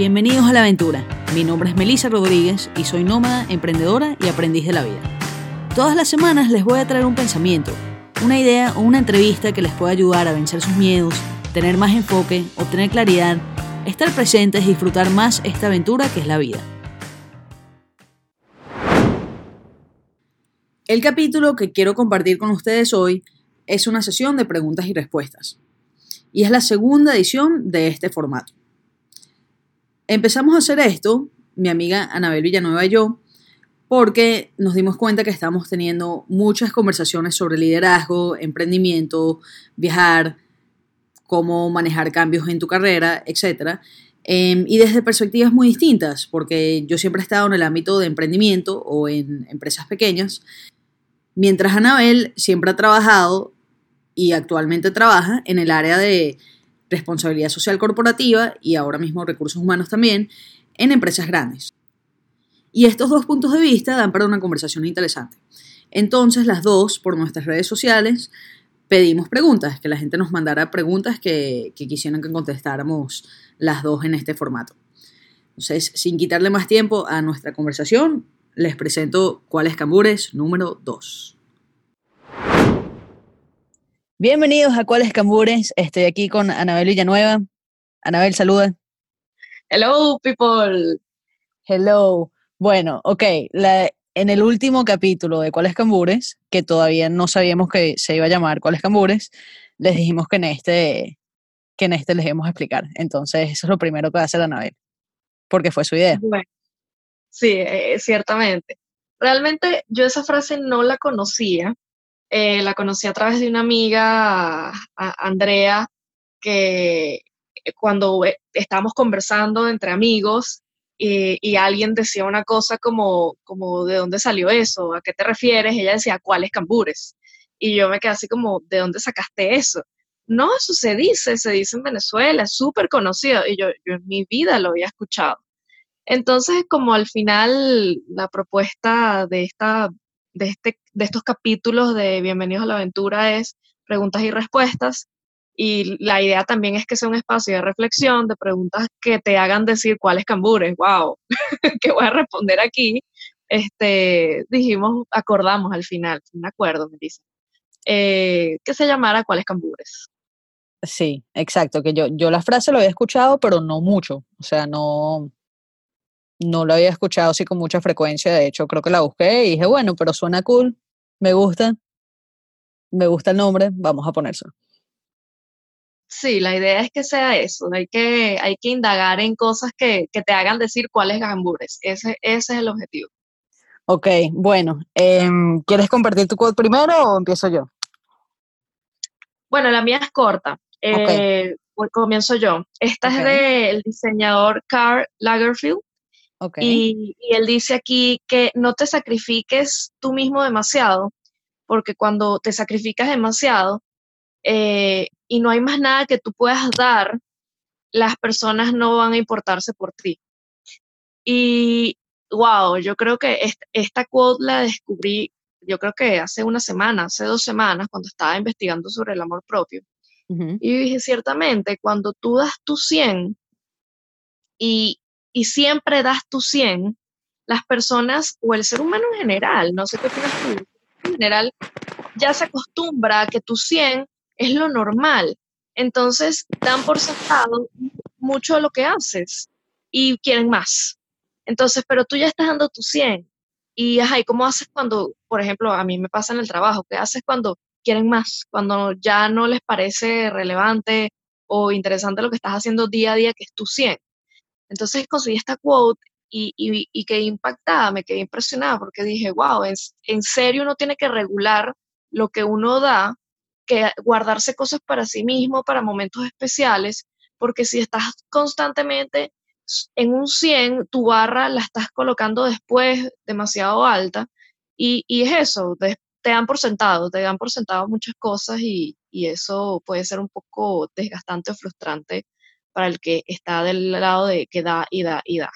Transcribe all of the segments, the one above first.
bienvenidos a la aventura. Mi nombre es Melissa Rodríguez y soy nómada, emprendedora y aprendiz de la vida. Todas las semanas les voy a traer un pensamiento, una idea o una entrevista que les pueda ayudar a vencer sus miedos, tener más enfoque, obtener claridad, estar presentes y disfrutar más esta aventura que es la vida. El capítulo que quiero compartir con ustedes hoy es una sesión de preguntas y respuestas. Y es la segunda edición de este formato. Empezamos a hacer esto, mi amiga Anabel Villanueva y yo, porque nos dimos cuenta que estamos teniendo muchas conversaciones sobre liderazgo, emprendimiento, viajar, cómo manejar cambios en tu carrera, etc. Em, y desde perspectivas muy distintas, porque yo siempre he estado en el ámbito de emprendimiento o en empresas pequeñas, mientras Anabel siempre ha trabajado y actualmente trabaja en el área de responsabilidad social corporativa y ahora mismo recursos humanos también en empresas grandes. Y estos dos puntos de vista dan para una conversación interesante. Entonces, las dos, por nuestras redes sociales, pedimos preguntas, que la gente nos mandara preguntas que, que quisieran que contestáramos las dos en este formato. Entonces, sin quitarle más tiempo a nuestra conversación, les presento cuáles cambures número 2. Bienvenidos a Cuáles Cambures. Estoy aquí con Anabel Villanueva. Anabel, saluda. Hello, people. Hello. Bueno, ok. en el último capítulo de Cuáles Cambures, que todavía no sabíamos que se iba a llamar Cuáles Cambures, les dijimos que en este, que en este les íbamos a explicar. Entonces, eso es lo primero que va a hacer Anabel, porque fue su idea. Bueno, sí, eh, ciertamente. Realmente yo esa frase no la conocía eh, la conocí a través de una amiga, Andrea, que eh, cuando eh, estábamos conversando entre amigos y, alguien decía una cosa como, como, ¿de dónde salió eso? ¿A qué te refieres? Ella decía, ¿cuáles cambures? Y yo me quedé así como, ¿de dónde sacaste eso? No, eso se dice, se dice en Venezuela, es súper conocido. Y yo, yo en mi vida lo había escuchado. Entonces, como al final la propuesta de esta de, este, de estos capítulos de Bienvenidos a la Aventura es preguntas y respuestas. Y la idea también es que sea un espacio de reflexión, de preguntas que te hagan decir cuáles cambures, wow, que voy a responder aquí. Este, dijimos, acordamos al final, un acuerdo, me dice, eh, que se llamara cuáles cambures. Sí, exacto, que yo, yo la frase lo había escuchado, pero no mucho, o sea, no, no lo había escuchado así con mucha frecuencia, de hecho creo que la busqué y dije, bueno, pero suena cool, me gusta, me gusta el nombre, vamos a ponérselo. Sí, la idea es que sea eso, hay que, hay que indagar en cosas que, te hagan decir cuáles gambures, ese, ese es el objetivo. Ok, bueno, em, ¿quieres compartir tu quote primero o empiezo yo? Bueno, la mía es corta. Eh, comienzo yo. Esta es del diseñador Karl Lagerfeld y, él dice aquí que no te sacrifiques tú mismo demasiado, porque cuando te sacrificas demasiado eh, y no hay más nada que tú puedas dar, las personas no van a importarse por ti. Y wow, yo creo que esta, quote la descubrí, yo creo que hace una semana, hace dos semanas, cuando estaba investigando sobre el amor propio. Y dije, ciertamente, cuando tú das tu 100 y, y siempre das tu 100, las personas o el ser humano en general, no sé qué opinas tú, en general ya se acostumbra a que tu 100 es lo normal. Entonces dan por sentado mucho de lo que haces y quieren más. Entonces, pero tú ya estás dando tu 100. Y, ajá, ¿y cómo haces cuando, por ejemplo, a mí me pasa en el trabajo? ¿Qué haces cuando quieren más? Cuando ya no les parece relevante o interesante lo que estás haciendo día a día, que es tu 100. Entonces conseguí esta quote y, y, quedé impactada, me quedé impresionada porque dije, wow, en, serio uno tiene que regular lo que uno da, que guardarse cosas para sí mismo, para momentos especiales, porque si estás constantemente en un 100, tu barra la estás colocando después demasiado alta y, y es eso, te dan por sentado, te dan por sentado muchas cosas y, y, eso puede ser un poco desgastante o frustrante para el que está del lado de que da y da y da.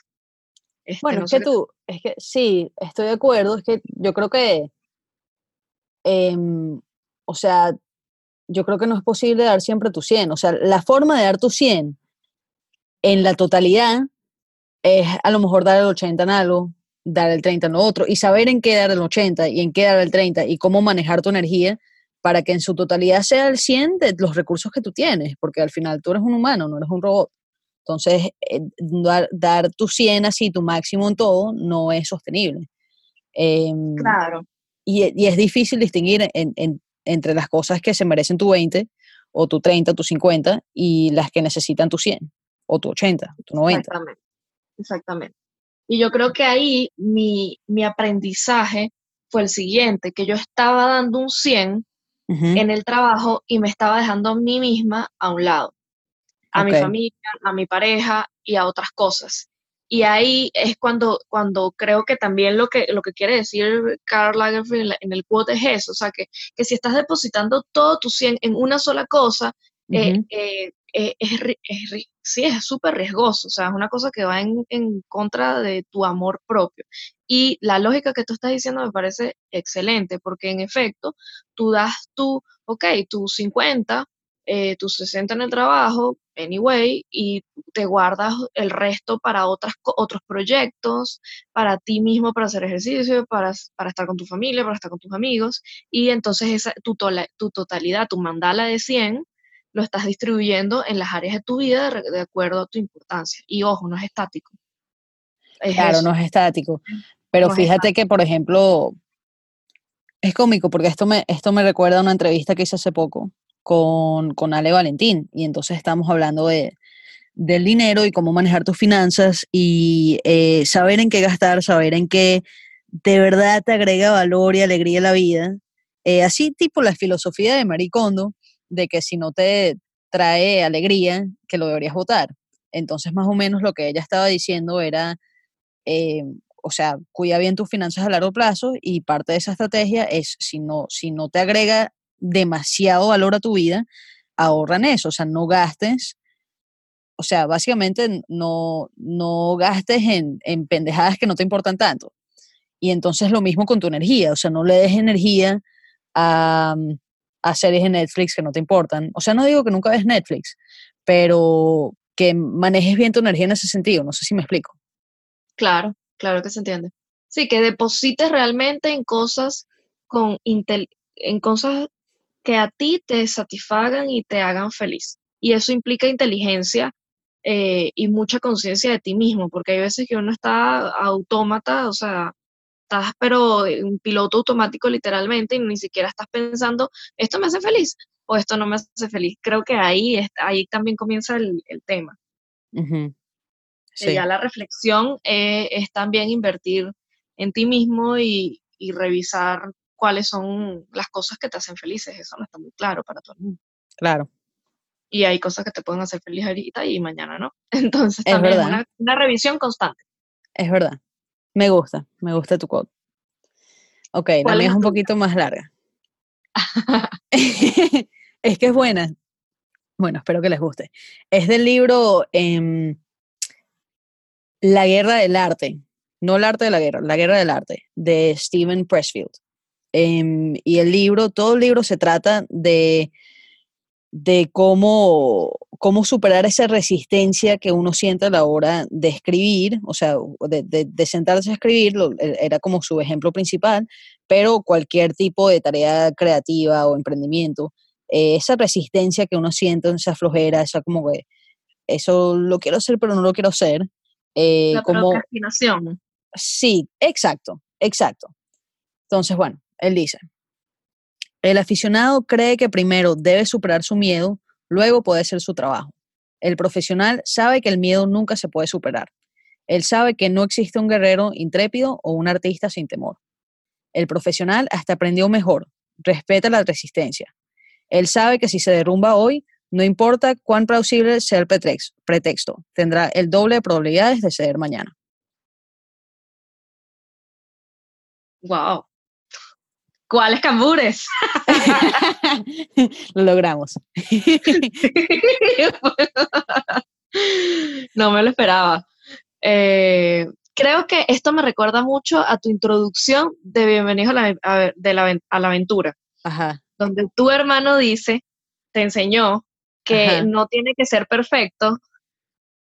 Este, bueno, es que tú, es que sí, estoy de acuerdo, es que yo creo que, em, o sea, yo creo que no es posible dar siempre tu 100, o sea, la forma de dar tu 100 en la totalidad es a lo mejor dar el 80 en algo, dar el 30 en lo otro, y saber en qué dar el 80 y en qué dar el 30 y cómo manejar tu energía para que en su totalidad sea el 100 de los recursos que tú tienes, porque al final tú eres un humano, no eres un robot. Entonces, eh, dar, tu 100 así, tu máximo en todo, no es sostenible. Em, claro. Y, es difícil distinguir entre las cosas que se merecen tu 20 o tu 30, tu 50 y las que necesitan tu 100 o tu 80, tu 90. Exactamente. Exactamente. Y yo creo que ahí mi, mi aprendizaje fue el siguiente, que yo estaba dando un 100 en el trabajo y me estaba dejando a mí misma a un lado, a mi familia, a mi pareja y a otras cosas. Y ahí es cuando, cuando creo que también lo que, lo que quiere decir Karl Lagerfeld en, el quote es eso, o sea, que, que, si estás depositando todo tu 100 en una sola cosa, eh, eh, eh, es, es, sí, es súper riesgoso, o sea, es una cosa que va en, en, contra de tu amor propio. Y la lógica que tú estás diciendo me parece excelente, porque en efecto, tú das tu, ok, tu 50, eh, tus 60 en el trabajo, anyway, y te guardas el resto para otras, otros proyectos, para ti mismo, para hacer ejercicio, para, para estar con tu familia, para estar con tus amigos, y entonces esa, tu, tu totalidad, tu mandala de 100, lo estás distribuyendo en las áreas de tu vida de, acuerdo a tu importancia. Y ojo, no es estático. claro, no es estático. Pero fíjate que, por ejemplo, es cómico porque esto me, esto me recuerda a una entrevista que hice hace poco con, con Ale Valentín. Y entonces estamos hablando de, del dinero y cómo manejar tus finanzas y eh, saber en qué gastar, saber en qué de verdad te agrega valor y alegría a la vida. Eh, así tipo la filosofía de Maricondo, de que si no te trae alegría, que lo deberías votar. Entonces, más o menos lo que ella estaba diciendo era, eh, o sea, cuida bien tus finanzas a largo plazo y parte de esa estrategia es, si no, si no te agrega demasiado valor a tu vida, ahorra en eso, o sea, no gastes, o sea, básicamente no, no gastes en, en pendejadas que no te importan tanto. Y entonces lo mismo con tu energía, o sea, no le des energía a, a series de Netflix que no te importan. O sea, no digo que nunca ves Netflix, pero que manejes bien tu energía en ese sentido. No sé si me explico. Claro, claro que se entiende. Sí, que deposites realmente en cosas con en cosas que a ti te satisfagan y te hagan feliz. Y eso implica inteligencia eh, y mucha conciencia de ti mismo, porque hay veces que uno está autómata, o sea, estás pero un piloto automático literalmente y ni siquiera estás pensando, esto me hace feliz o esto no me hace feliz. Creo que ahí, ahí también comienza el, tema. Ya la reflexión eh, es también invertir en ti mismo y, revisar cuáles son las cosas que te hacen felices. Eso no está muy claro para todo el mundo. Claro. Y hay cosas que te pueden hacer feliz ahorita y mañana no. Entonces también es una, una revisión constante. Es verdad. Me gusta, me gusta tu quote. Ok, la mía es un poquito más larga. es que es buena. Bueno, espero que les guste. Es del libro em, La guerra del arte. No el arte de la guerra, la guerra del arte, de Stephen Pressfield. Em, y el libro, todo el libro se trata de de cómo, cómo superar esa resistencia que uno siente a la hora de escribir, o sea, de, sentarse a escribir, e, era como su ejemplo principal, pero cualquier tipo de tarea creativa o emprendimiento, eh, esa resistencia que uno siente, esa flojera, esa como que eso lo quiero hacer pero no lo quiero hacer. Eh, la como, procrastinación. Sí, exacto, exacto. Entonces, bueno, él dice, el aficionado cree que primero debe superar su miedo, luego puede ser su trabajo. El profesional sabe que el miedo nunca se puede superar. Él sabe que no existe un guerrero intrépido o un artista sin temor. El profesional hasta aprendió mejor, respeta la resistencia. Él sabe que si se derrumba hoy, no importa cuán plausible sea el pretexto, tendrá el doble de probabilidades de ceder mañana. Wow. ¿Cuáles cambures? Lo logramos. no me lo esperaba. Eh, creo que esto me recuerda mucho a tu introducción de Bienvenido a la, a la aventura. Ajá. Donde tu hermano dice, te enseñó que no tiene que ser perfecto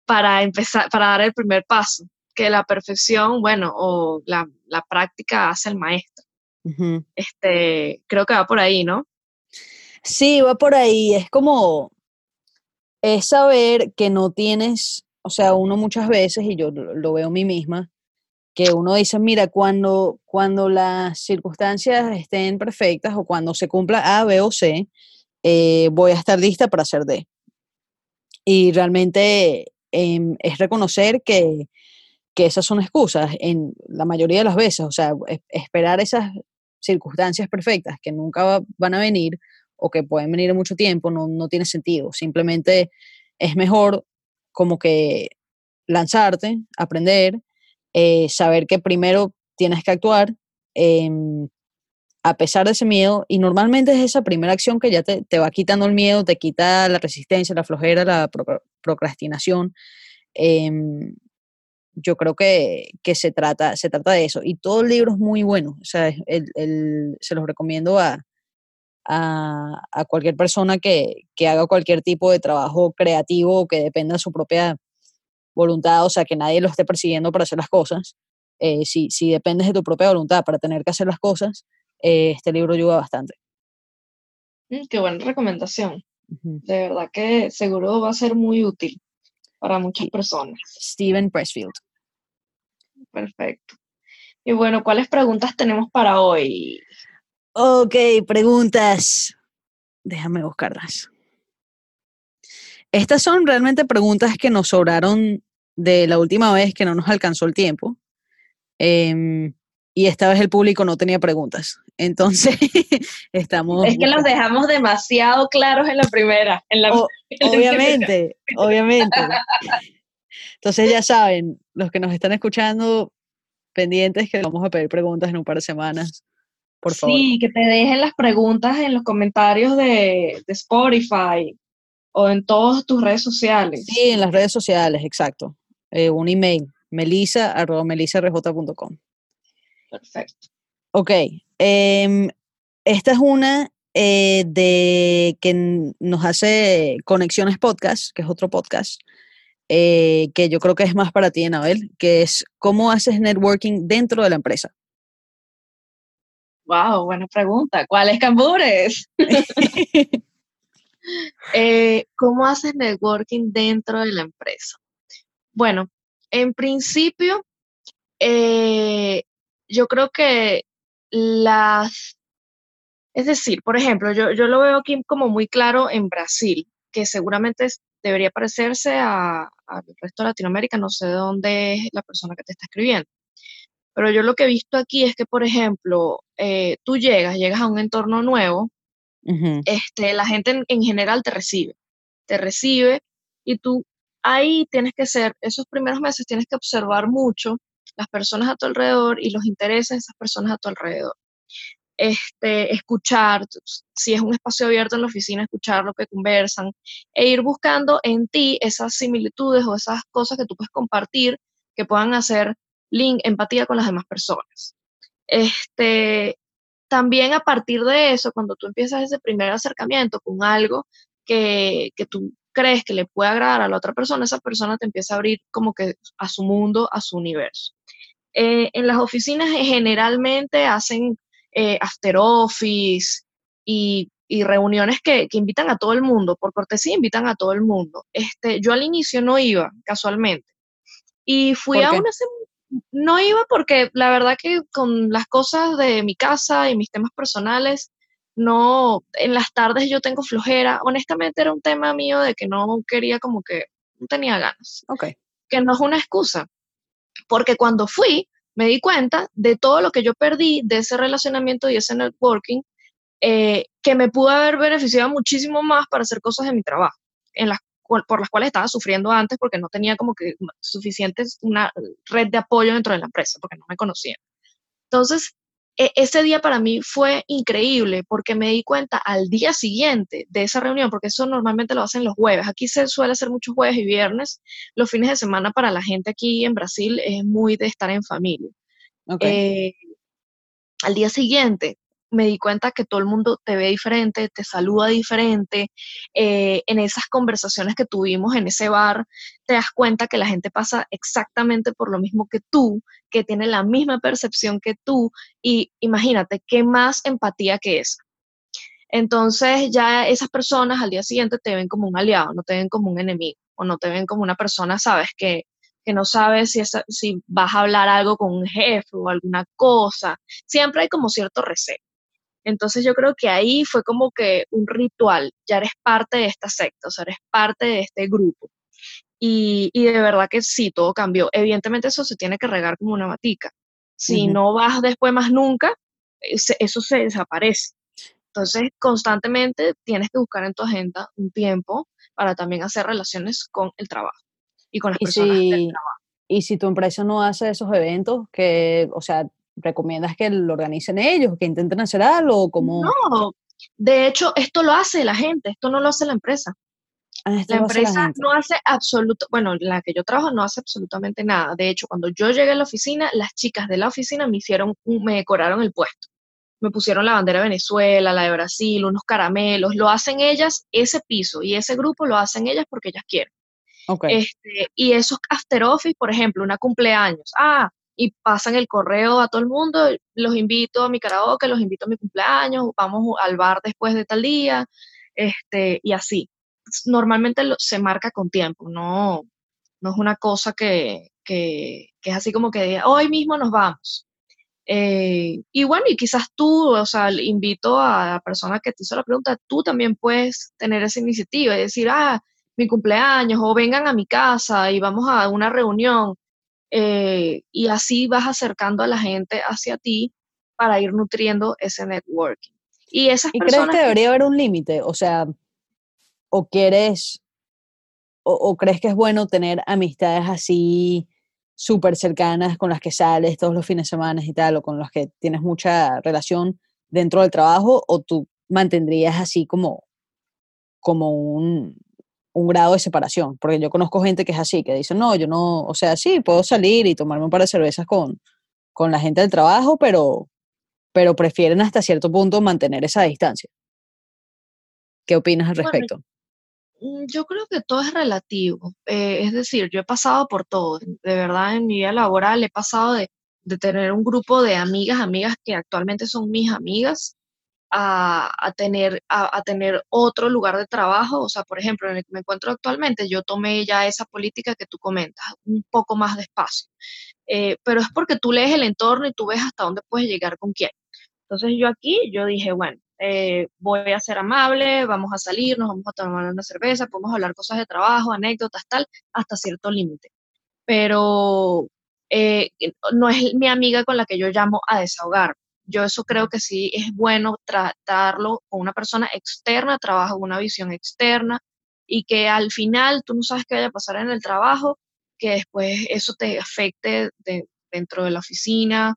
para empezar, para dar el primer paso, que la perfección, bueno, o la, práctica hace el maestro. Este, creo que va por ahí, ¿no? Sí, va por ahí. Es como, es saber que no tienes, o sea, uno muchas veces, y yo lo veo a mí misma, que uno dice, mira, cuando, cuando las circunstancias estén perfectas o cuando se cumpla A, B o C, eh, voy a estar lista para hacer D. Y realmente em, es reconocer que, que, esas son excusas en la mayoría de las veces, o sea, esperar esas circunstancias perfectas que nunca van a venir o que pueden venir en mucho tiempo no, no tiene sentido. Simplemente es mejor como que lanzarte, aprender, eh, saber que primero tienes que actuar em, a pesar de ese miedo y normalmente es esa primera acción que ya te, va quitando el miedo, te quita la resistencia, la flojera, la procrastinación. Em, yo creo que, se, trata, se trata de eso. Y todo el libro es muy bueno. O sea, se los recomiendo a, a, cualquier persona que, que, haga cualquier tipo de trabajo creativo que dependa de su propia voluntad, o sea, que nadie lo esté persiguiendo para hacer las cosas. Eh, si, si dependes de tu propia voluntad para tener que hacer las cosas, eh, este libro ayuda bastante. Mm, qué buena recomendación. De verdad que seguro va a ser muy útil para muchas personas. Steven Pressfield. Perfecto. Y bueno, ¿cuáles preguntas tenemos para hoy? Ok, preguntas. Déjame buscarlas. Estas son realmente preguntas que nos sobraron de la última vez que no nos alcanzó el tiempo. Em, y esta vez el público no tenía preguntas. Entonces, estamos... Es que los dejamos demasiado claros en la primera. En la, obviamente, obviamente. Entonces ya saben, los que nos están escuchando, pendientes que vamos a pedir preguntas en un par de semanas. Por favor. Sí, que te dejen las preguntas en los comentarios de, de Spotify, o en todas tus redes sociales. Sí, en las redes sociales, exacto. Eh, un email, melisa Perfecto. Ok. Em, esta es una eh, de que nos hace Conexiones Podcast, que es otro podcast, eh, que yo creo que es más para ti, Anabel, que es cómo haces networking dentro de la empresa. Wow, buena pregunta. ¿Cuáles cambures? Eh, ¿Cómo haces networking dentro de la empresa? Bueno, en principio, eh, yo creo que las, es decir, por ejemplo, yo, lo veo aquí como muy claro en Brasil, que seguramente debería parecerse al resto de Latinoamérica, no sé de dónde es la persona que te está escribiendo. Pero yo lo que he visto aquí es que, por ejemplo, eh, tú llegas, llegas a un entorno nuevo, este, la gente en, general te recibe, te recibe y tú ahí tienes que ser, esos primeros meses tienes que observar mucho las personas a tu alrededor y los intereses de esas personas a tu alrededor. Este, escuchar, si es un espacio abierto en la oficina, escuchar lo que conversan e ir buscando en ti esas similitudes o esas cosas que tú puedes compartir que puedan hacer link, empatía con las demás personas. Este, también a partir de eso, cuando tú empiezas ese primer acercamiento con algo que, tú crees que le puede agradar a la otra persona, esa persona te empieza a abrir como que a su mundo, a su universo. Eh, en las oficinas eh, generalmente hacen eh, after office y, reuniones que, invitan a todo el mundo, por cortesía invitan a todo el mundo. Este, yo al inicio no iba, casualmente. Y fui a una, no iba porque la verdad que con las cosas de mi casa y mis temas personales, no, en las tardes yo tengo flojera. Honestamente era un tema mío de que no quería como que, no tenía ganas. Ok. Que no es una excusa. Porque cuando fui, me di cuenta de todo lo que yo perdí de ese relacionamiento y ese networking, eh, que me pudo haber beneficiado muchísimo más para hacer cosas de mi trabajo, en las por las cuales estaba sufriendo antes porque no tenía como que suficiente una red de apoyo dentro de la empresa, porque no me conocían. Entonces, ese día para mí fue increíble porque me di cuenta al día siguiente de esa reunión, porque eso normalmente lo hacen los jueves. Aquí se suele hacer muchos jueves y viernes. Los fines de semana para la gente aquí en Brasil es muy de estar en familia. Eh, al día siguiente me di cuenta que todo el mundo te ve diferente, te saluda diferente. Eh, en esas conversaciones que tuvimos en ese bar, te das cuenta que la gente pasa exactamente por lo mismo que tú, que tiene la misma percepción que tú. Y imagínate, ¿qué más empatía que esa? Entonces ya esas personas al día siguiente te ven como un aliado, no te ven como un enemigo o no te ven como una persona, sabes, que, que no sabes si, si vas a hablar algo con un jefe o alguna cosa. Siempre hay como cierto recelo. Entonces yo creo que ahí fue como que un ritual, ya eres parte de esta secta, o sea, eres parte de este grupo. Y, y de verdad que sí, todo cambió. Evidentemente eso se tiene que regar como una matica. Si no vas después más nunca, eso se desaparece. Entonces, constantemente tienes que buscar en tu agenda un tiempo para también hacer relaciones con el trabajo y con las personas del trabajo. Y si tu empresa no hace esos eventos, que, o sea, ¿recomiendas que lo organicen ellos, que intenten hacer algo? Como... No, de hecho, esto lo hace la gente, esto no lo hace la empresa. Ah, la empresa no hace absoluto, bueno, la que yo trabajo no hace absolutamente nada. De hecho, cuando yo llegué a la oficina, las chicas de la oficina me hicieron, me decoraron el puesto. Me pusieron la bandera de Venezuela, la de Brasil, unos caramelos. Lo hacen ellas, ese piso y ese grupo lo hacen ellas porque ellas quieren. Este, y esos after office, por ejemplo, una cumpleaños. Ah, y pasan el correo a todo el mundo, los invito a mi karaoke, los invito a mi cumpleaños, vamos al bar después de tal día, este, y así. Normalmente se marca con tiempo, no, no es una cosa que, que, es así como que hoy mismo nos vamos. Eh, y bueno, y quizás tú, o sea, invito a la persona que te hizo la pregunta, tú también puedes tener esa iniciativa y decir, ah, mi cumpleaños, o vengan a mi casa y vamos a una reunión eh, y así vas acercando a la gente hacia ti para ir nutriendo ese networking. Y esas ¿Y crees que debería haber un límite? O sea, ¿o quieres, o, crees que es bueno tener amistades así súper cercanas con las que sales todos los fines de semana y tal, o con las que tienes mucha relación dentro del trabajo, o tú mantendrías así como, como un, un grado de separación, porque yo conozco gente que es así, que dice, no, yo no, o sea, sí, puedo salir y tomarme un par de cervezas con, con la gente del trabajo, pero, pero prefieren hasta cierto punto mantener esa distancia. ¿Qué opinas al respecto? Mm, yo creo que todo es relativo, eh, es decir, yo he pasado por todo, de verdad en mi vida laboral he pasado de, de tener un grupo de amigas, amigas que actualmente son mis amigas, a, tener, otro lugar de trabajo. O sea, por ejemplo, en el que me encuentro actualmente, yo tomé ya esa política que tú comentas, un poco más despacio. Eh, pero es porque tú lees el entorno y tú ves hasta dónde puedes llegar con quién. Entonces yo aquí, yo dije, bueno, eh, voy a ser amable, vamos a salir, nos vamos a tomar una cerveza, podemos hablar cosas de trabajo, anécdotas, tal, hasta cierto límite. Pero eh, no es mi amiga con la que yo llamo a desahogar yo eso creo que sí es bueno tratarlo con una persona externa, trabajo con una visión externa y que al final tú no sabes qué vaya a pasar en el trabajo, que después eso te afecte dentro de la oficina.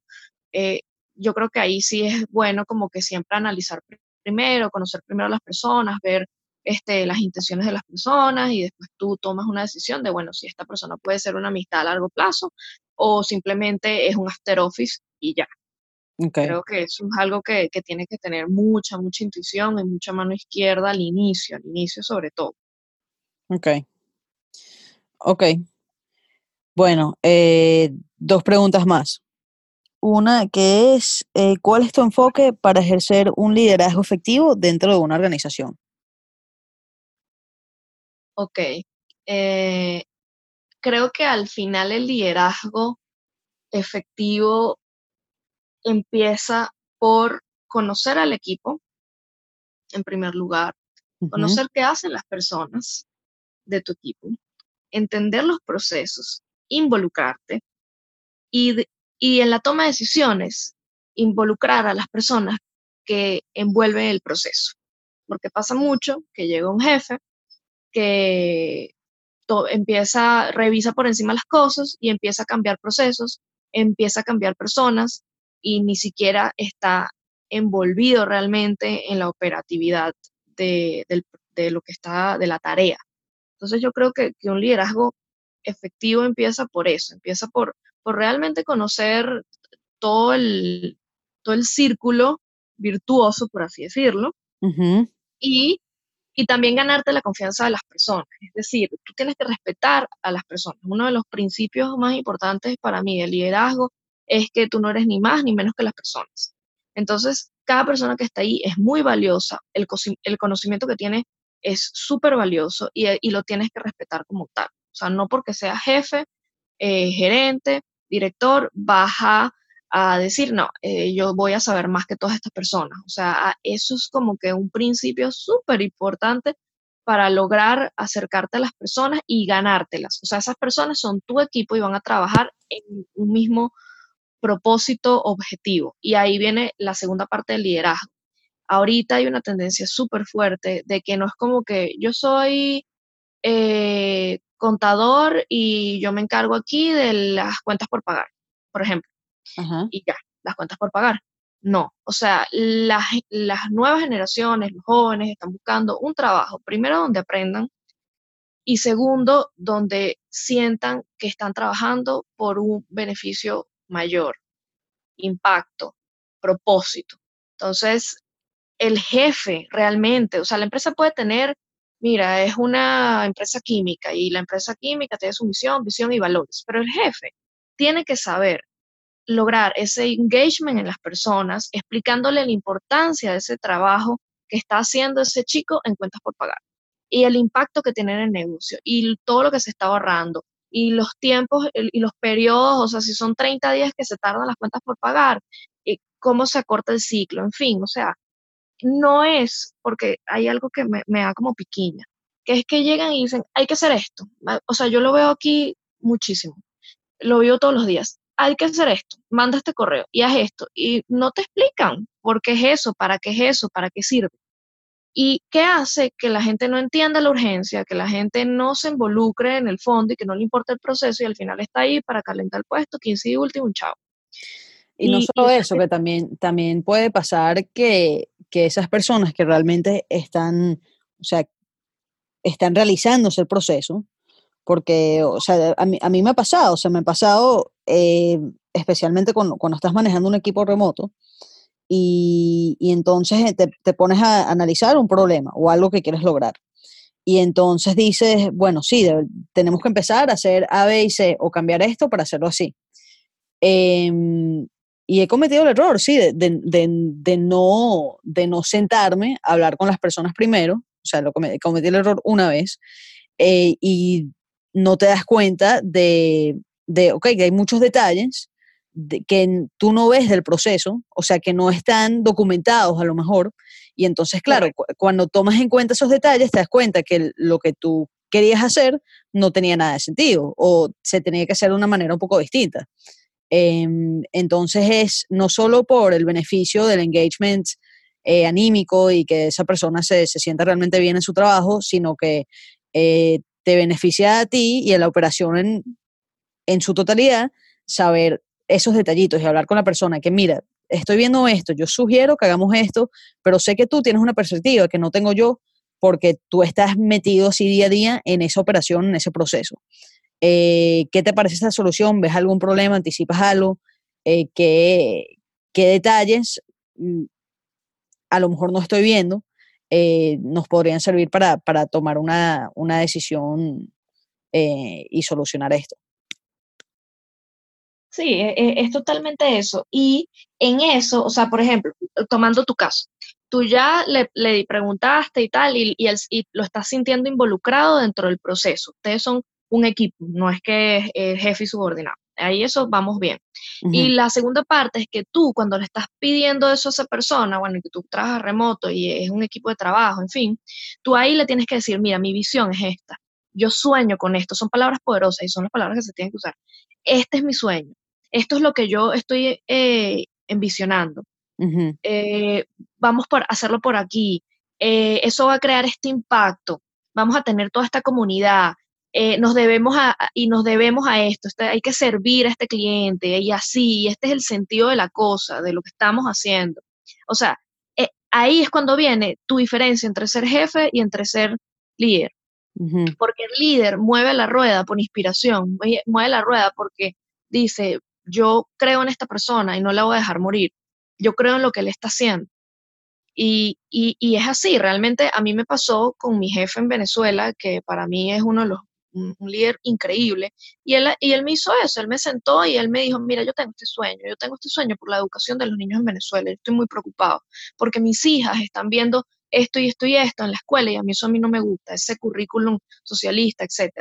Eh, yo creo que ahí sí es bueno como que siempre analizar primero, conocer primero a las personas, ver este, las intenciones de las personas y después tú tomas una decisión de, bueno, si esta persona puede ser una amistad a largo plazo o simplemente es un after office y ya. Creo que eso es algo que, tiene que tener mucha, mucha intuición y mucha mano izquierda al inicio, al inicio sobre todo. Ok. Ok. Bueno, eh, dos preguntas más. Una que es, eh, ¿cuál es tu enfoque para ejercer un liderazgo efectivo dentro de una organización? Ok. Eh, creo que al final el liderazgo efectivo empieza por conocer al equipo, en primer lugar, conocer qué hacen las personas de tu equipo, entender los procesos, involucrarte y, y en la toma de decisiones, involucrar a las personas que envuelven el proceso. Porque pasa mucho que llega un jefe que empieza, revisa por encima las cosas y empieza a cambiar procesos, empieza a cambiar personas, y ni siquiera está envolvido realmente en la operatividad de, lo que está, de la tarea. Entonces yo creo que, un liderazgo efectivo empieza por eso, empieza por, por realmente conocer todo el, todo el círculo virtuoso, por así decirlo, y, y también ganarte la confianza de las personas. Es decir, tú tienes que respetar a las personas. Uno de los principios más importantes para mí del liderazgo es que tú no eres ni más ni menos que las personas. Entonces, cada persona que está ahí es muy valiosa, el, el conocimiento que tiene es súper valioso y, y, lo tienes que respetar como tal. O sea, no porque sea jefe, eh, gerente, director, baja a decir, no, eh, yo voy a saber más que todas estas personas. O sea, eso es como que un principio súper importante para lograr acercarte a las personas y ganártelas. O sea, esas personas son tu equipo y van a trabajar en un mismo propósito, objetivo. Y ahí viene la segunda parte del liderazgo. Ahorita hay una tendencia súper fuerte de que no es como que yo soy eh, contador y yo me encargo aquí de las cuentas por pagar, por ejemplo. Y ya, las cuentas por pagar. No, o sea, las, las nuevas generaciones, los jóvenes están buscando un trabajo, primero donde aprendan y segundo, donde sientan que están trabajando por un beneficio mayor, impacto, propósito. Entonces, el jefe realmente, o sea, la empresa puede tener mira, es una empresa química y la empresa química tiene su misión, visión y valores, pero el jefe tiene que saber lograr ese engagement en las personas, explicándole la importancia de ese trabajo que está haciendo ese chico en cuentas por pagar y el impacto que tiene en el negocio y todo lo que se está ahorrando y los tiempos y los periodos, o sea, si son 30 días que se tardan las cuentas por pagar, y cómo se acorta el ciclo, en fin, o sea, no es porque hay algo que me, da como piquiña, que es que llegan y dicen, hay que hacer esto. O sea, yo lo veo aquí muchísimo, lo veo todos los días. Hay que hacer esto, manda este correo y haz esto. Y no te explican por qué es eso, para qué es eso, para qué sirve. ¿Y qué hace que la gente no entienda la urgencia, que la gente no se involucre en el fondo y que no le importa el proceso y al final está ahí para calentar el puesto, 15 y último, chao? Y, no solo eso, que también, también puede pasar que que esas personas que realmente están, o sea, están realizándose el proceso, porque, o sea, a mí, a mí me ha pasado, o sea, me ha pasado eh, especialmente cuando, cuando, estás manejando un equipo remoto y, y entonces te, te, pones a analizar un problema o algo que quieres lograr. Y entonces dices, bueno, sí, tenemos que empezar a hacer A, B y C o cambiar esto para hacerlo así. Eh, y he cometido el error, sí, de, de, de, no, de no sentarme a hablar con las personas primero. O sea, lo cometí, cometí el error una vez eh, y no te das cuenta de, de, ok, que hay muchos detalles que tú no ves del proceso, o sea, que no están documentados a lo mejor. Y entonces, claro, cuando tomas en cuenta esos detalles, te das cuenta que lo que tú querías hacer no tenía nada de sentido o se tenía que hacer de una manera un poco distinta. Em, entonces es no solo por el beneficio del engagement eh, anímico y que esa persona se, se, sienta realmente bien en su trabajo, sino que eh, te beneficia a ti y a la operación en, en su totalidad saber esos detallitos y hablar con la persona que mira, estoy viendo esto, yo sugiero que hagamos esto, pero sé que tú tienes una perspectiva que no tengo yo porque tú estás metido así día a día en esa operación, en ese proceso. Eh, ¿Qué te parece esta solución? ¿Ves algún problema? ¿Anticipas algo? Eh, ¿qué, detalles mm, a lo mejor no estoy viendo? Eh, nos podrían servir para, tomar una, decisión y solucionar esto. Sí, e, e, es, totalmente eso. Y en eso, o sea, por ejemplo, tomando tu caso, tú ya le, preguntaste y tal, y, y, lo estás sintiendo involucrado dentro del proceso. Ustedes son un equipo, no es que es, jefe y subordinado. Ahí eso vamos bien. Y la segunda parte es que tú, cuando le estás pidiendo eso a esa persona, bueno, que tú trabajas remoto y es un equipo de trabajo, en fin, tú ahí le tienes que decir, mira, mi visión es esta. Yo sueño con esto. Son palabras poderosas y son las palabras que se tienen que usar. Este es mi sueño. Esto es lo que yo estoy eh, envisionando. Eh, vamos por hacerlo por aquí. Eh, eso va a crear este impacto. Vamos a tener toda esta comunidad eh, nos debemos a, y nos debemos a esto, este, hay que servir a este cliente y así, este es el sentido de la cosa, de lo que estamos haciendo. O sea, ahí es cuando viene tu diferencia entre ser jefe y entre ser líder. Porque el líder mueve la rueda por inspiración, mueve la rueda porque dice, yo creo en esta persona y no la voy a dejar morir. Yo creo en lo que él está haciendo. Y, y, es así, realmente a mí me pasó con mi jefe en Venezuela, que para mí es uno de los, un, líder increíble, y él, y él me hizo eso, él me sentó y él me dijo, mira, yo tengo este sueño, yo tengo este sueño por la educación de los niños en Venezuela, yo estoy muy preocupado, porque mis hijas están viendo esto y esto y esto en la escuela y a mí eso a mí no me gusta, ese currículum socialista, etc.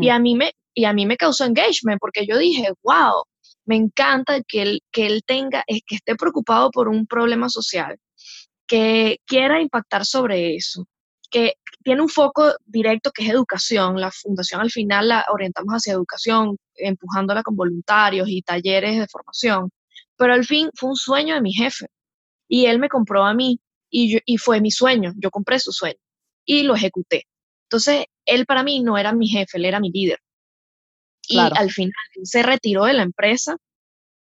y, a mí me, y a mí me causó engagement porque yo dije, wow, me encanta que él, que él tenga, eh, que esté preocupado por un problema social, que quiera impactar sobre eso, que tiene un foco directo que es educación. La fundación al final la orientamos hacia educación, empujándola con voluntarios y talleres de formación. Pero al fin fue un sueño de mi jefe y él me compró a mí y, y fue mi sueño. Yo compré su sueño y lo ejecuté. Entonces, él para mí no era mi jefe, él era mi líder. Y al final se retiró de la empresa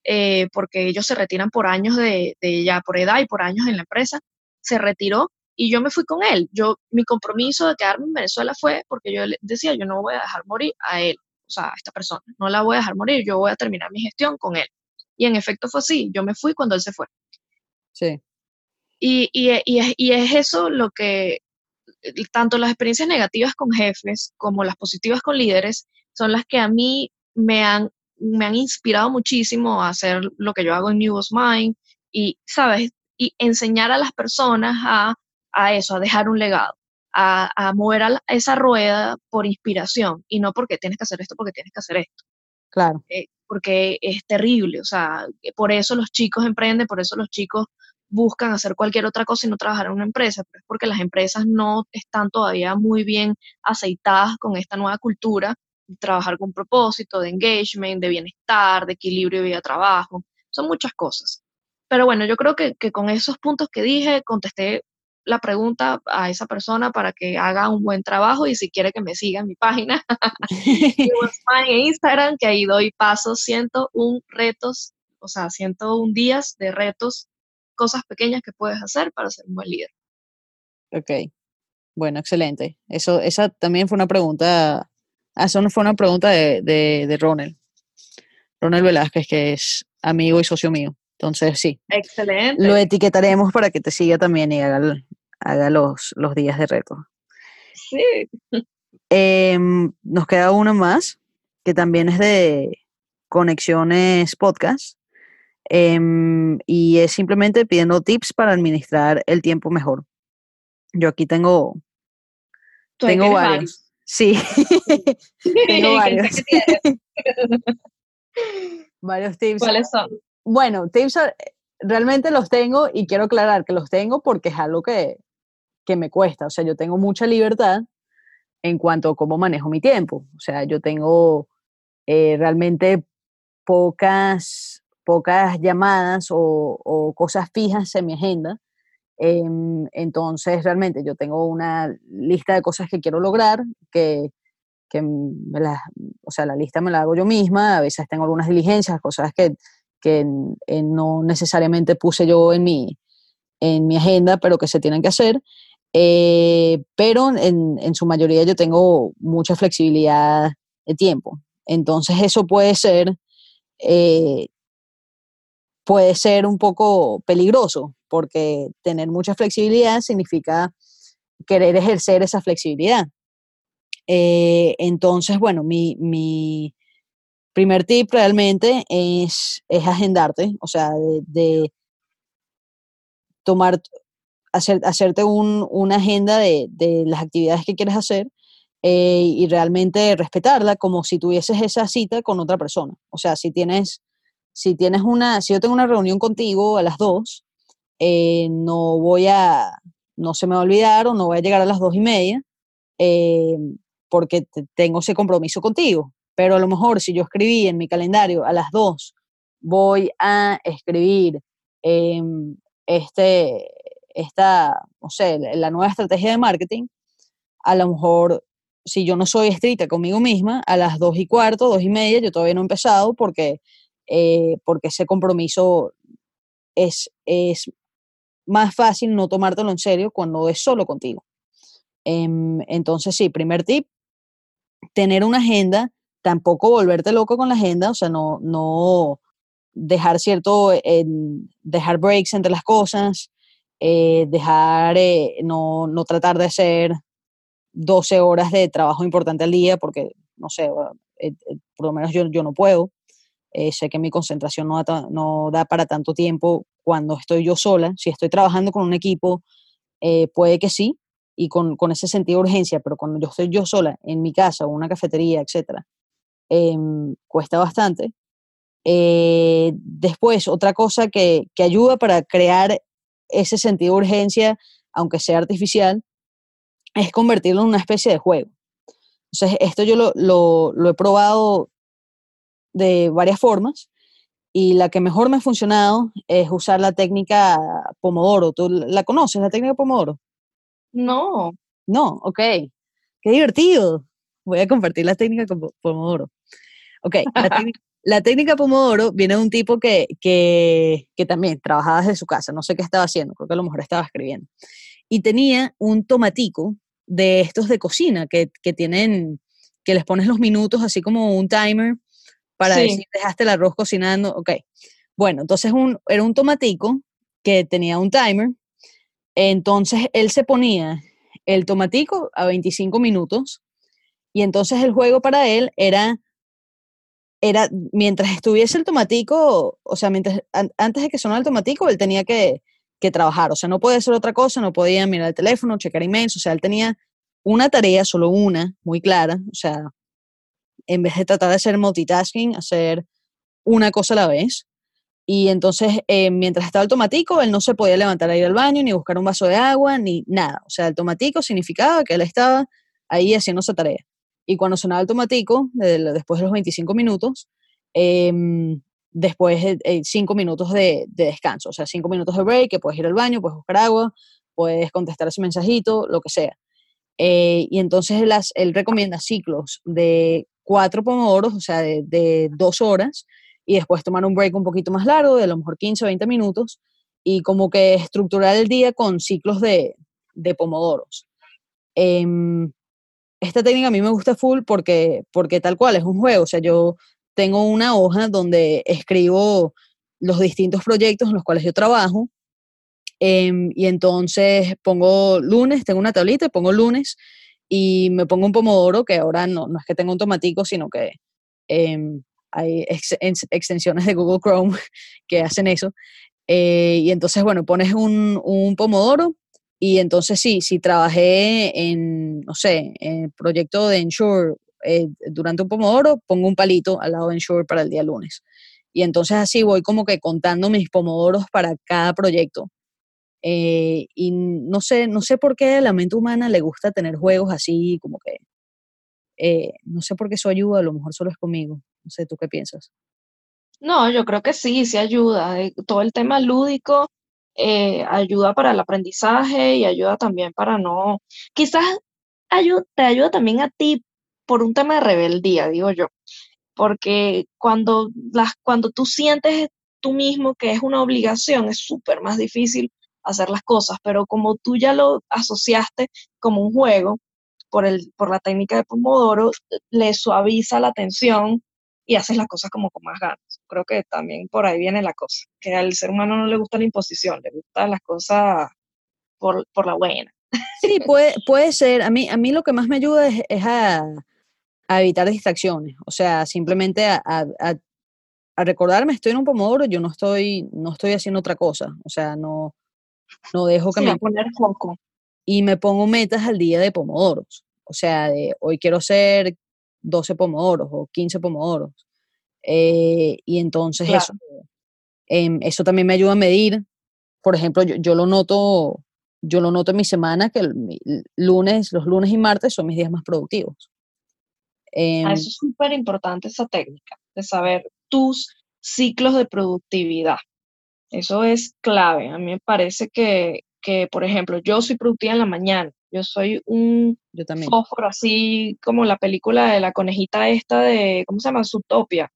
eh, porque ellos se retiran por años de, de, ya por edad y por años en la empresa. Se retiró y yo me fui con él. Yo, mi compromiso de quedarme en Venezuela fue porque yo decía, yo no voy a dejar morir a él, o sea, a esta persona, no la voy a dejar morir, yo voy a terminar mi gestión con él. Y en efecto fue así, yo me fui cuando él se fue. Sí. Y, y, y, y es eso lo que, tanto las experiencias negativas con jefes como las positivas con líderes, son las que a mí me han, me han inspirado muchísimo a hacer lo que yo hago en New Mind y, ¿sabes? Y enseñar a las personas a, a eso, a dejar un legado, a, a mover a esa rueda por inspiración y no porque tienes que hacer esto, porque tienes que hacer esto. Claro. Eh, porque es terrible, o sea, por eso los chicos emprenden, por eso los chicos buscan hacer cualquier otra cosa y no trabajar en una empresa, pero es porque las empresas no están todavía muy bien aceitadas con esta nueva cultura, trabajar con propósito, de engagement, de bienestar, de equilibrio vida-trabajo, son muchas cosas. Pero bueno, yo creo que, que con esos puntos que dije, contesté la pregunta a esa persona para que haga un buen trabajo y si quiere que me siga en mi página en Instagram, que ahí doy pasos, un retos, o sea, un días de retos cosas pequeñas que puedes hacer para ser un buen líder. Ok, bueno, excelente. Eso, esa también fue una pregunta, eso no fue una pregunta de, de, de Ronald. Ronald Velázquez, que es amigo y socio mío. Entonces, sí. Excelente. Lo etiquetaremos para que te siga también y haga, haga los, los días de reto. Sí. Em, nos queda uno más, que también es de Conexiones Podcast. Em, y es simplemente pidiendo tips para administrar el tiempo mejor. Yo aquí tengo, tengo varios. Sí, tengo varios. varios tips. ¿Cuáles son? Bueno, tips eh, realmente los tengo y quiero aclarar que los tengo porque es algo que, que me cuesta. O sea, yo tengo mucha libertad en cuanto a cómo manejo mi tiempo. O sea, yo tengo eh, realmente pocas pocas llamadas o, cosas fijas en mi agenda. Em, entonces, realmente yo tengo una lista de cosas que quiero lograr, que, me la, o sea, la lista me la hago yo misma, a veces tengo algunas diligencias, cosas que, que no necesariamente puse yo en mi, en mi agenda, pero que se tienen que hacer. Eh, pero en, en, su mayoría yo tengo mucha flexibilidad de tiempo. Entonces eso puede ser eh, puede ser un poco peligroso, porque tener mucha flexibilidad significa querer ejercer esa flexibilidad. Eh, entonces, bueno, mi, primer tip realmente es, es agendarte, o sea, de, tomar, hacer, hacerte una agenda de, las actividades que quieres hacer eh, y realmente respetarla como si tuvieses esa cita con otra persona. O sea, si tienes si tienes una, si yo tengo una reunión contigo a las dos, eh, no voy a, no se me va a olvidar o no voy a llegar a las dos y media, eh, porque tengo ese compromiso contigo. Pero a lo mejor si yo escribí en mi calendario a las dos, voy a escribir em, este, esta, no sé, la nueva estrategia de marketing, a lo mejor si yo no soy estricta conmigo misma, a las dos y cuarto, dos y media, yo todavía no he empezado porque eh, porque ese compromiso es, es más fácil no tomártelo en serio cuando es solo contigo. Em, entonces, sí, primer tip, tener una agenda, tampoco volverte loco con la agenda, o sea, no, no dejar cierto, dejar breaks entre las cosas, eh, dejar, eh, no, no, tratar de hacer 12 horas de trabajo importante al día, porque, no sé, por lo menos yo, yo no puedo. sé que mi concentración no no da para tanto tiempo cuando estoy yo sola. Si estoy trabajando con un equipo, puede que sí, y con, con, ese sentido de urgencia, pero cuando yo estoy yo sola en mi casa o una cafetería, etcétera, em, cuesta bastante. Eh, después, otra cosa que, que, ayuda para crear ese sentido de urgencia, aunque sea artificial, es convertirlo en una especie de juego. Entonces, esto yo lo, lo, lo he probado de varias formas y la que mejor me ha funcionado es usar la técnica Pomodoro. ¿Tú la conoces, la técnica Pomodoro? No. No, ok. Qué divertido. Voy a compartir la técnica Pomodoro. Ok, la, técnica, Pomodoro viene de un tipo que, que, que, también trabajaba desde su casa, no sé qué estaba haciendo, creo que a lo mejor estaba escribiendo. Y tenía un tomatico de estos de cocina que, que tienen, que les pones los minutos así como un timer para decir, dejaste el arroz cocinando, ok. Bueno, entonces un, era un tomatico que tenía un timer. Entonces él se ponía el tomatico a 25 minutos y entonces el juego para él era, era mientras estuviese el tomatico, o sea, mientras, antes de que sonara el tomatico, él tenía que, que trabajar, o sea, no podía hacer otra cosa, no podía mirar el teléfono, checar emails, o sea, él tenía una tarea, solo una, muy clara, o sea, en vez de tratar de hacer multitasking, hacer una cosa a la vez. Y entonces, eh, mientras estaba el él no se podía levantar a ir al baño, ni buscar un vaso de agua, ni nada. O sea, el tomatico significaba que él estaba ahí haciendo esa tarea. Y cuando sonaba el después de los 25 minutos, em, después de 5 minutos de, descanso, o sea, 5 minutos de break, que puedes ir al baño, puedes buscar agua, puedes contestar ese mensajito, lo que sea. Eh, y entonces él, recomienda ciclos de cuatro pomodoros, o sea, de, de dos horas, y después tomar un break un poquito más largo, de a lo mejor 15 o 20 minutos, y como que estructurar el día con ciclos de, de pomodoros. Em, esta técnica a mí me gusta full porque, porque tal cual es un juego, o sea, yo tengo una hoja donde escribo los distintos proyectos en los cuales yo trabajo, em, y entonces pongo lunes, tengo una tablita pongo lunes, y me pongo un pomodoro, que ahora no, no es que tenga un tomatico, sino que em, hay extensiones de Google Chrome que hacen eso. Eh, y entonces, bueno, pones un, pomodoro y entonces sí, si trabajé en, no sé, en proyecto de Ensure eh, durante un pomodoro, pongo un palito al lado de Ensure para el día lunes. Y entonces así voy como que contando mis pomodoros para cada proyecto. Eh, y no sé, no sé por qué a la mente humana le gusta tener juegos así, como que, no sé por qué eso ayuda, a lo mejor solo es conmigo. No sé, ¿tú qué piensas? No, yo creo que sí, sí ayuda. Eh, todo el tema lúdico eh, ayuda para el aprendizaje y ayuda también para no, quizás te ayuda también a ti por un tema de rebeldía, digo yo, porque cuando, las, cuando tú sientes tú mismo que es una obligación, es súper más difícil hacer las cosas, pero como tú ya lo asociaste como un juego por, el, por la técnica de Pomodoro, le suaviza la tensión y haces las cosas como con más ganas. Creo que también por ahí viene la cosa, que al ser humano no le gusta la imposición, le gustan las cosas por, la buena. Sí, puede, puede ser. A mí, a mí lo que más me ayuda es, a, evitar distracciones, o sea, simplemente a, recordarme, estoy en un pomodoro, yo no estoy, no estoy haciendo otra cosa, o sea, no, no dejo que me... poner foco. Y me pongo metas al día de pomodoros, o sea, de hoy quiero ser 12 pomodoros o 15 pomodoros. Eh, y entonces eso, em, eso también me ayuda a medir. Por ejemplo, yo, lo noto, yo lo noto en mi semana que el, lunes, los lunes y martes son mis días más productivos. Ah, em, eso es súper importante esa técnica, de saber tus ciclos de productividad. Eso es clave. A mí me parece que, que, por ejemplo, yo soy productiva en la mañana, yo soy un Yo también. fósforo, así como la película de la conejita esta de, ¿cómo se llama? Zootopia.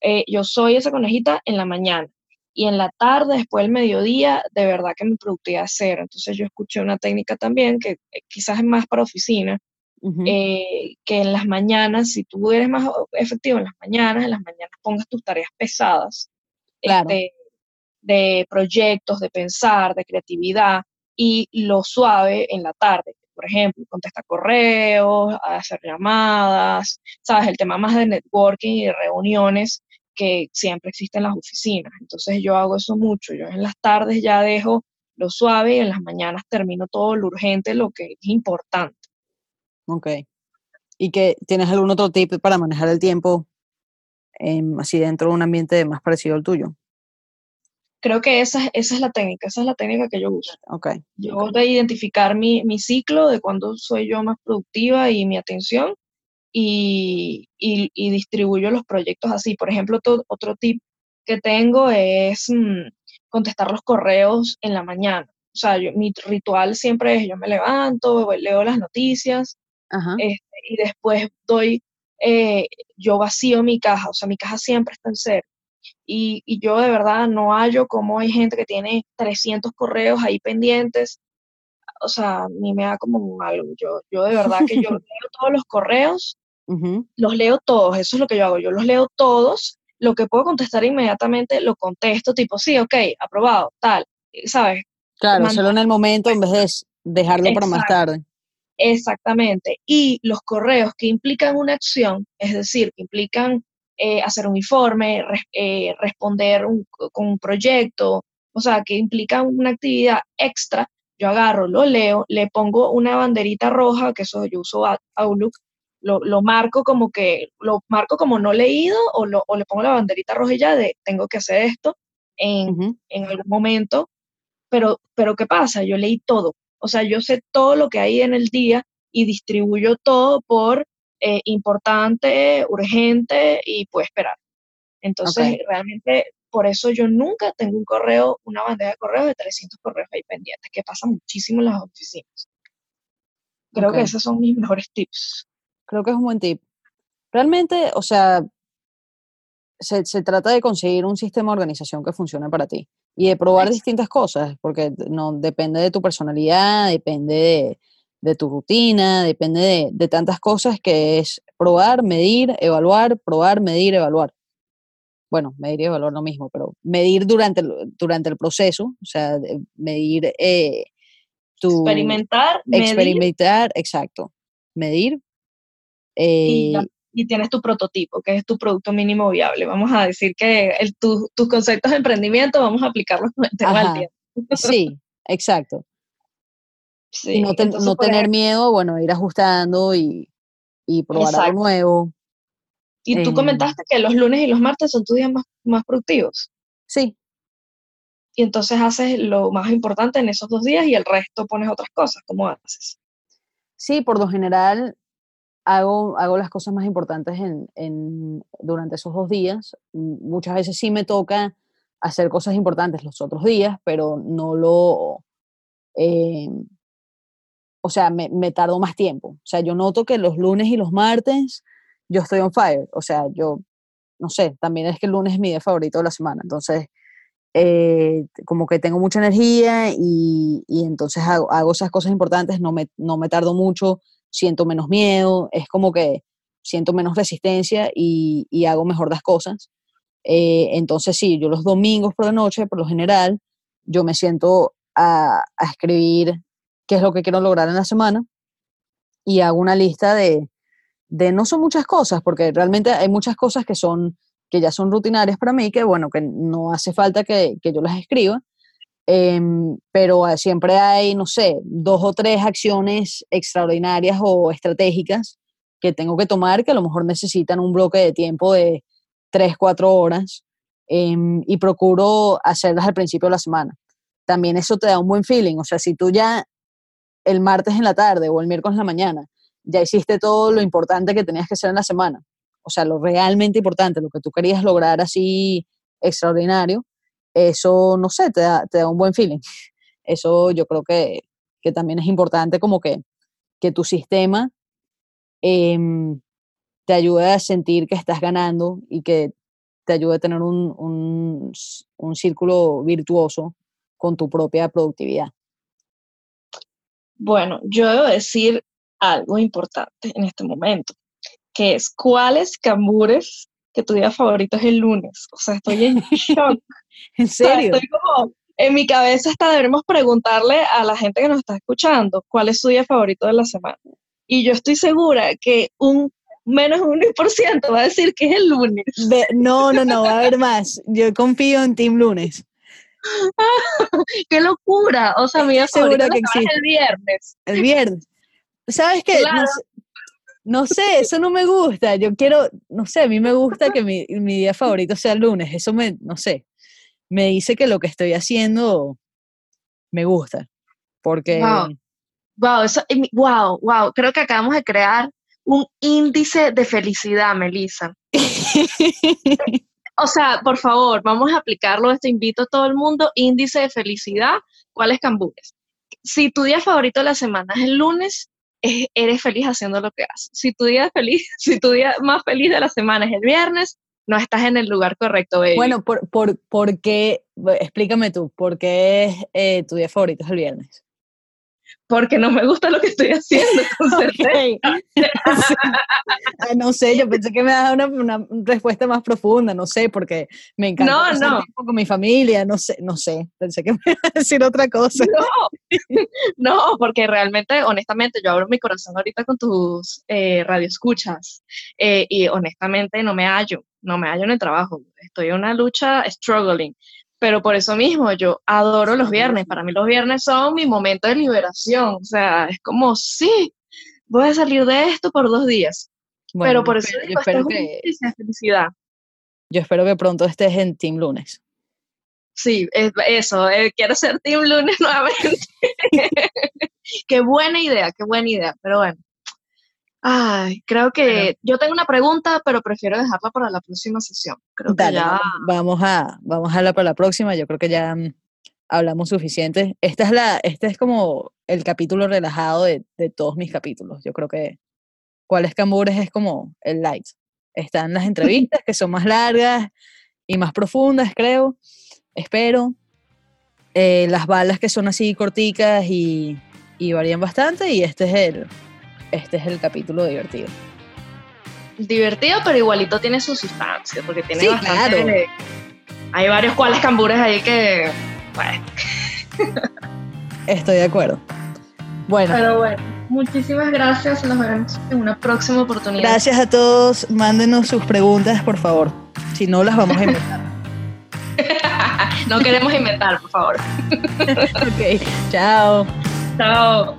Eh, yo soy esa conejita en la mañana. Y en la tarde, después del mediodía, de verdad que mi productividad es cero. Entonces yo escuché una técnica también que eh, quizás es más para oficina, eh, que en las mañanas, si tú eres más efectivo en las mañanas, en las mañanas pongas tus tareas pesadas. Claro. Este, de proyectos, de pensar, de creatividad, y lo suave en la tarde. Por ejemplo, contestar correos, hacer llamadas, sabes, el tema más de networking y de reuniones que siempre existen en las oficinas. Entonces yo hago eso mucho. Yo en las tardes ya dejo lo suave y en las mañanas termino todo lo urgente, lo que es importante. Ok. ¿Y que tienes algún otro tip para manejar el tiempo así dentro de un ambiente más parecido al tuyo? Creo que esa, esa es la técnica, esa es la técnica que yo uso. Ok. Yo de identificar mi, mi ciclo, de cuándo soy yo más productiva y mi atención, y, y, distribuyo los proyectos así. Por ejemplo, otro tip que tengo es mm, contestar los correos en la mañana. O sea, mi ritual siempre es yo me levanto, leo las noticias este, y después doy, eh, yo vacío mi caja, o sea, mi caja siempre está en cero. Y, y, yo de verdad no hallo cómo hay gente que tiene 300 correos ahí pendientes. O sea, a mí me da como algo. Yo, yo de verdad que yo leo todos los correos los leo todos, eso es lo que yo hago, yo los leo todos, lo que puedo contestar inmediatamente lo contesto, tipo, sí, ok, aprobado, tal, ¿sabes? Claro, solo en el momento en vez de dejarlo para más tarde. Exactamente. Y los correos que implican una acción, es decir, que implican eh, hacer un informe, eh, responder con un proyecto, o sea, que implican una actividad extra, yo agarro, lo leo, le pongo una banderita roja, que eso yo uso Outlook, lo, marco como que, lo marco como no leído o, lo, o le pongo la banderita roja ya de tengo que hacer esto en, algún momento, pero, pero ¿qué pasa? Yo leí todo, o sea, yo sé todo lo que hay en el día y distribuyo todo por eh, importante, urgente y puede esperar. Entonces, realmente, por eso yo nunca tengo un correo, una bandeja de correo de 300 correos ahí pendientes, que pasa muchísimo en las oficinas. Creo que esos son mis mejores tips. Creo que es un buen tip. Realmente, o sea, se, se, trata de conseguir un sistema de organización que funcione para ti y de probar distintas cosas, porque no depende de tu personalidad, depende de, de tu rutina, depende de, de, tantas cosas que es probar, medir, evaluar, probar, medir, evaluar. Bueno, medir y evaluar lo mismo, pero medir durante el, durante el proceso, o sea, medir eh, tu... Experimentar. Experimentar, exacto. Medir, y, eh, tienes tu prototipo, que es tu producto mínimo viable. Vamos a decir que el, tus conceptos de emprendimiento vamos a aplicarlos con el tema del tiempo. Sí, exacto. Sí, no, no tener miedo, bueno, ir ajustando y, y probar algo nuevo. Y tú comentaste que los lunes y los martes son tus días más, más productivos. Sí. Y entonces haces lo más importante en esos dos días y el resto pones otras cosas. ¿Cómo haces? Sí, por lo general hago, hago las cosas más importantes en, durante esos dos días. Muchas veces sí me toca hacer cosas importantes los otros días, pero no lo... Eh, o sea, me, me tardo más tiempo. O sea, yo noto que los lunes y los martes yo estoy on fire. O sea, yo, no sé, también es que el lunes es mi día favorito de la semana. Entonces, eh, como que tengo mucha energía y, y entonces hago, hago, esas cosas importantes, no me, no me tardo mucho siento menos miedo, es como que siento menos resistencia y, hago mejor las cosas. Eh, entonces sí, yo los domingos por la noche, por lo general, yo me siento a, escribir qué es lo que quiero lograr en la semana y hago una lista de, de, no son muchas cosas, porque realmente hay muchas cosas que son que ya son rutinarias para mí, que bueno, que no hace falta que, que yo las escriba, Em, pero siempre hay, no sé, dos o tres acciones extraordinarias o estratégicas que tengo que tomar que a lo mejor necesitan un bloque de tiempo de tres, cuatro horas em, y procuro hacerlas al principio de la semana. También eso te da un buen feeling, o sea, si tú ya el martes en la tarde o el miércoles en la mañana ya hiciste todo lo importante que tenías que hacer en la semana, o sea, lo realmente importante, lo que tú querías lograr así extraordinario, eso, no sé, te da, te da un buen feeling. Eso yo creo que, que también es importante como que, que tu sistema em, te ayude a sentir que estás ganando y que te ayude a tener un, un, un círculo virtuoso con tu propia productividad. Bueno, yo debo decir algo importante en este momento, que es cuáles cambures que tu día favorito es el lunes. O sea, estoy en shock. ¿En serio? estoy como, en mi cabeza hasta debemos preguntarle a la gente que nos está escuchando cuál es su día favorito de la semana. Y yo estoy segura que un menos un 1% va a decir que es el lunes. no, no, no, va a haber más. Yo confío en Team Lunes. ¡Qué locura! O sea, mi día que es el viernes. El viernes. ¿Sabes qué? No, sé, eso no me gusta. Yo quiero, no sé, a mí me gusta que mi, mi día favorito sea el lunes. Eso me, no sé, me dice que lo que estoy haciendo me gusta. Porque... Wow, wow, eso, wow, wow. Creo que acabamos de crear un índice de felicidad, Melissa. o sea, por favor, vamos a aplicarlo. Esto invito a todo el mundo. Índice de felicidad. ¿Cuáles cambures? Si tu día favorito de la semana es el lunes, eres feliz haciendo lo que haces. Si tu día feliz, si tu día más feliz de la semana es el viernes, no estás en el lugar correcto. Bueno, por, por, qué, explícame tú, ¿por qué eh, tu día favorito es el viernes? Porque no me gusta lo que estoy haciendo. no sé, yo pensé que me daba una, una, respuesta más profunda, no sé, porque me encanta no, no. con mi familia, no sé, no sé, pensé que me iba a decir otra cosa. No, no, porque realmente, honestamente, yo abro mi corazón ahorita con tus eh, radioescuchas eh, y honestamente no me hallo, no me hallo en el trabajo, estoy en una lucha struggling pero por eso mismo yo adoro los viernes. Para mí los viernes son mi momento de liberación. O sea, es como, sí, voy a salir de esto por dos días. pero por eso yo espero que felicidad. Yo espero que pronto estés en Team Lunes. Sí, eso, eh, quiero ser Team Lunes nuevamente. qué buena idea, qué buena idea. Pero bueno, Ay, creo que yo tengo una pregunta, pero prefiero dejarla para la próxima sesión. Creo que ya... vamos a vamos a dejarla para la próxima. Yo creo que ya mm, hablamos suficiente. Esta es la, este es como el capítulo relajado de, de todos mis capítulos. Yo creo que cuáles cambures es como el light. Están las entrevistas que son más largas y más profundas, creo. Espero. Eh, las balas que son así corticas y, y varían bastante. Y este es el este es el capítulo divertido. Divertido, pero igualito tiene su sustancia, porque tiene sí, Claro. hay varios cuales cambures ahí que. Estoy de acuerdo. Bueno. Pero bueno, muchísimas gracias. Nos vemos en una próxima oportunidad. Gracias a todos. Mándenos sus preguntas, por favor. Si no, las vamos a inventar. no queremos inventar, por favor. ok, chao. Chao.